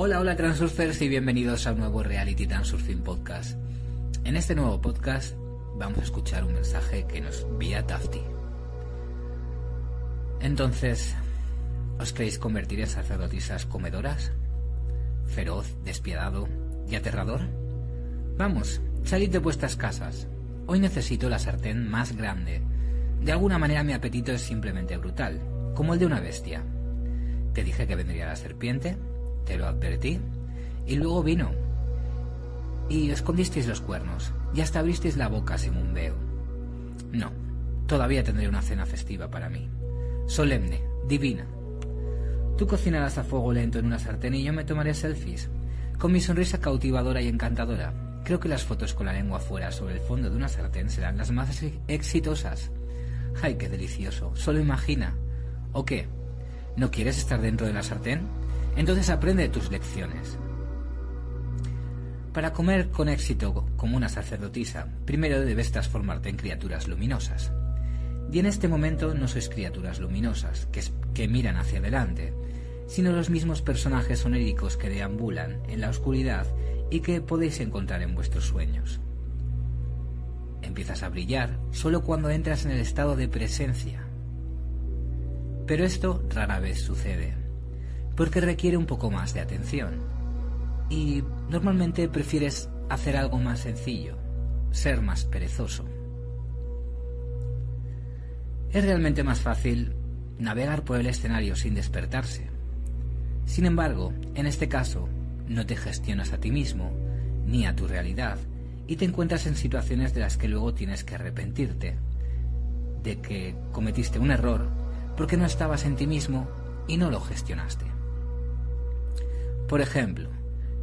Hola, hola Transurfers y bienvenidos a un nuevo Reality Transurfing Podcast. En este nuevo podcast vamos a escuchar un mensaje que nos envía Tafti. Entonces, ¿os queréis convertir en sacerdotisas comedoras? ¿Feroz, despiadado y aterrador? Vamos, salid de vuestras casas. Hoy necesito la sartén más grande. De alguna manera mi apetito es simplemente brutal, como el de una bestia. Te dije que vendría la serpiente, te lo advertí, y luego vino. Y escondisteis los cuernos, y hasta abristeis la boca según veo. No, todavía tendré una cena festiva para mí. Solemne, divina. Tú cocinarás a fuego lento en una sartén y yo me tomaré selfies. Con mi sonrisa cautivadora y encantadora. Creo que las fotos con la lengua fuera sobre el fondo de una sartén serán las más exitosas. ¡Ay, qué delicioso! Solo imagina. ¿O qué? ¿No quieres estar dentro de la sartén? Entonces aprende tus lecciones. Para comer con éxito como una sacerdotisa, primero debes transformarte en criaturas luminosas. Y en este momento no sois criaturas luminosas, que, que miran hacia adelante, sino los mismos personajes oníricos que deambulan en la oscuridad y que podéis encontrar en vuestros sueños. Empiezas a brillar solo cuando entras en el estado de presencia. Pero esto rara vez sucede porque requiere un poco más de atención. Y normalmente prefieres hacer algo más sencillo, ser más perezoso. Es realmente más fácil navegar por el escenario sin despertarse. Sin embargo, en este caso, no te gestionas a ti mismo ni a tu realidad y te encuentras en situaciones de las que luego tienes que arrepentirte, de que cometiste un error porque no estabas en ti mismo y no lo gestionaste. Por ejemplo,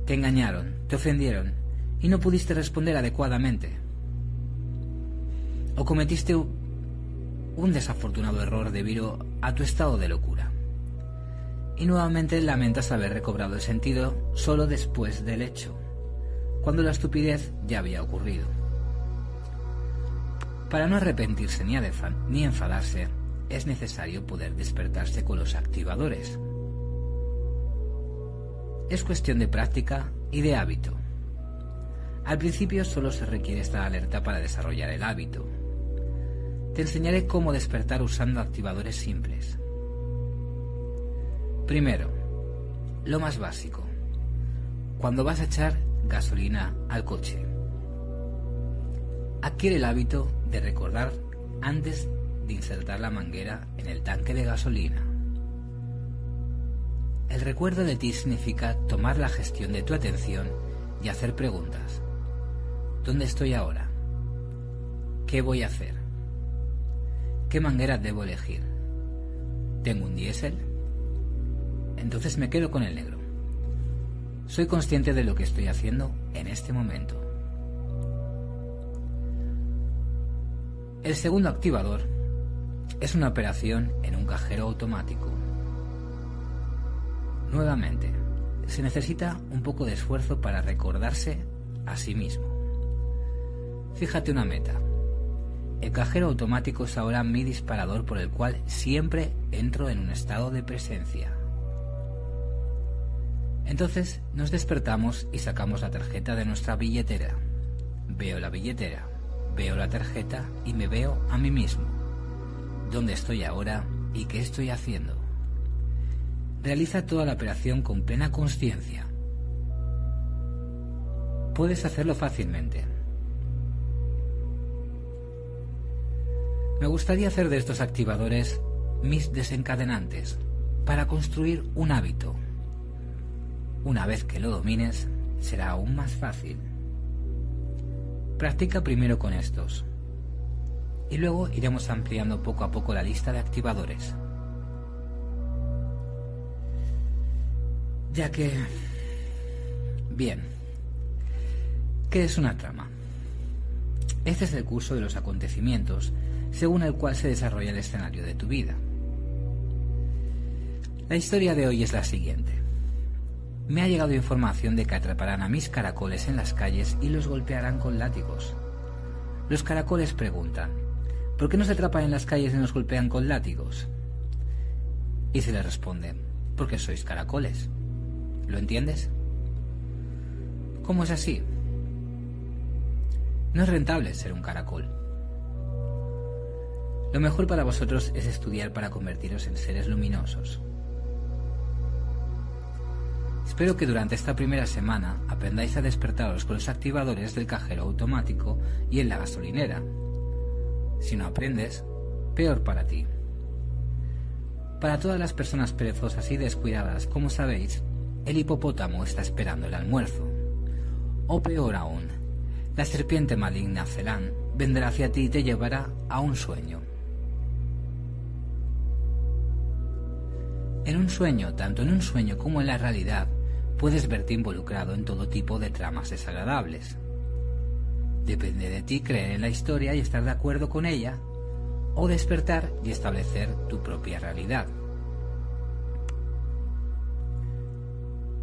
te engañaron, te ofendieron y no pudiste responder adecuadamente. O cometiste un desafortunado error debido a tu estado de locura. Y nuevamente lamentas haber recobrado el sentido solo después del hecho, cuando la estupidez ya había ocurrido. Para no arrepentirse ni, ni enfadarse, es necesario poder despertarse con los activadores, es cuestión de práctica y de hábito. Al principio solo se requiere estar alerta para desarrollar el hábito. Te enseñaré cómo despertar usando activadores simples. Primero, lo más básico. Cuando vas a echar gasolina al coche. Adquiere el hábito de recordar antes de insertar la manguera en el tanque de gasolina. El recuerdo de ti significa tomar la gestión de tu atención y hacer preguntas. ¿Dónde estoy ahora? ¿Qué voy a hacer? ¿Qué manguera debo elegir? ¿Tengo un diésel? Entonces me quedo con el negro. Soy consciente de lo que estoy haciendo en este momento. El segundo activador es una operación en un cajero automático. Nuevamente, se necesita un poco de esfuerzo para recordarse a sí mismo. Fíjate una meta. El cajero automático es ahora mi disparador por el cual siempre entro en un estado de presencia. Entonces nos despertamos y sacamos la tarjeta de nuestra billetera. Veo la billetera, veo la tarjeta y me veo a mí mismo. ¿Dónde estoy ahora y qué estoy haciendo? Realiza toda la operación con plena conciencia. Puedes hacerlo fácilmente. Me gustaría hacer de estos activadores mis desencadenantes para construir un hábito. Una vez que lo domines, será aún más fácil. Practica primero con estos y luego iremos ampliando poco a poco la lista de activadores. Ya que... Bien. ¿Qué es una trama? Este es el curso de los acontecimientos según el cual se desarrolla el escenario de tu vida. La historia de hoy es la siguiente. Me ha llegado información de que atraparán a mis caracoles en las calles y los golpearán con látigos. Los caracoles preguntan, ¿por qué no se atrapan en las calles y nos golpean con látigos? Y se les responde, porque sois caracoles. ¿Lo entiendes? ¿Cómo es así? No es rentable ser un caracol. Lo mejor para vosotros es estudiar para convertiros en seres luminosos. Espero que durante esta primera semana aprendáis a despertaros con los activadores del cajero automático y en la gasolinera. Si no aprendes, peor para ti. Para todas las personas perezosas y descuidadas, como sabéis, el hipopótamo está esperando el almuerzo. O peor aún, la serpiente maligna Celán vendrá hacia ti y te llevará a un sueño. En un sueño, tanto en un sueño como en la realidad, puedes verte involucrado en todo tipo de tramas desagradables. Depende de ti creer en la historia y estar de acuerdo con ella, o despertar y establecer tu propia realidad.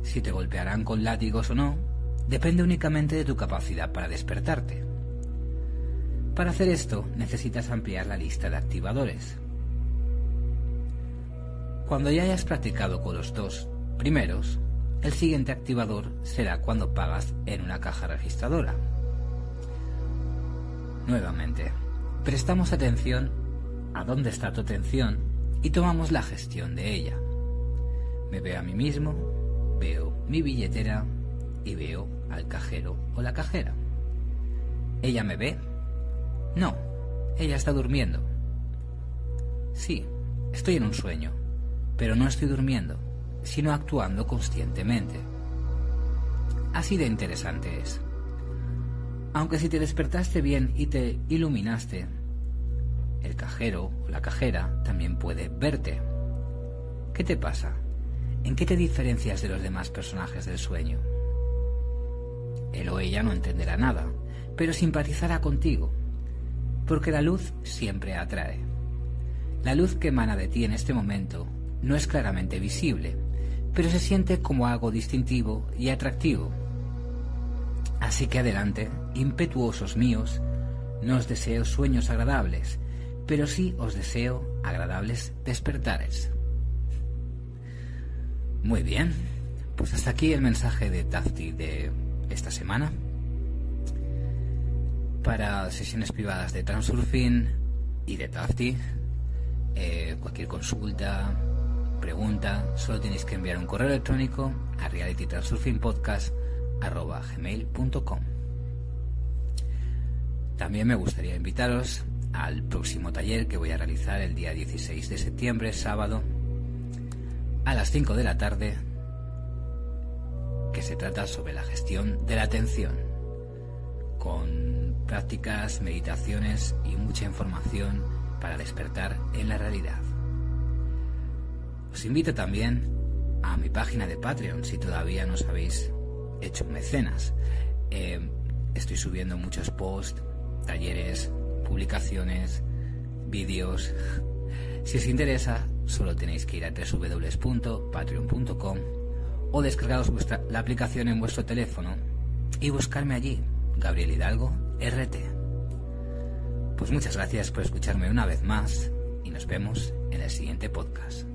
Si te golpearán con látigos o no, depende únicamente de tu capacidad para despertarte. Para hacer esto necesitas ampliar la lista de activadores. Cuando ya hayas practicado con los dos primeros, el siguiente activador será cuando pagas en una caja registradora. Nuevamente, prestamos atención a dónde está tu atención y tomamos la gestión de ella. Me veo a mí mismo, mi billetera y veo al cajero o la cajera. ¿Ella me ve? No, ella está durmiendo. Sí, estoy en un sueño, pero no estoy durmiendo sino actuando conscientemente. Así de interesante es. Aunque si te despertaste bien y te iluminaste, el cajero o la cajera también puede verte. ¿Qué te pasa? ¿En qué te diferencias de los demás personajes del sueño? Él o ella no entenderá nada, pero simpatizará contigo, porque la luz siempre atrae. La luz que emana de ti en este momento no es claramente visible, pero se siente como algo distintivo y atractivo. Así que adelante, impetuosos míos, no os deseo sueños agradables, pero sí os deseo agradables despertares. Muy bien, pues hasta aquí el mensaje de Tafti de esta semana. Para sesiones privadas de Transurfing y de Tafti, eh, cualquier consulta, pregunta, solo tenéis que enviar un correo electrónico a realitytransurfingpodcast.com. También me gustaría invitaros al próximo taller que voy a realizar el día 16 de septiembre, sábado, a las 5 de la tarde, que se trata sobre la gestión de la atención, con prácticas, meditaciones y mucha información para despertar en la realidad. Os invito también a mi página de Patreon si todavía no os habéis hecho mecenas. Eh, estoy subiendo muchos posts, talleres, publicaciones, vídeos. Si os interesa, solo tenéis que ir a www.patreon.com o descargaros la aplicación en vuestro teléfono y buscarme allí, Gabriel Hidalgo, RT. Pues muchas gracias por escucharme una vez más y nos vemos en el siguiente podcast.